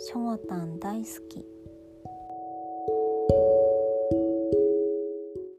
しょごたん大好き。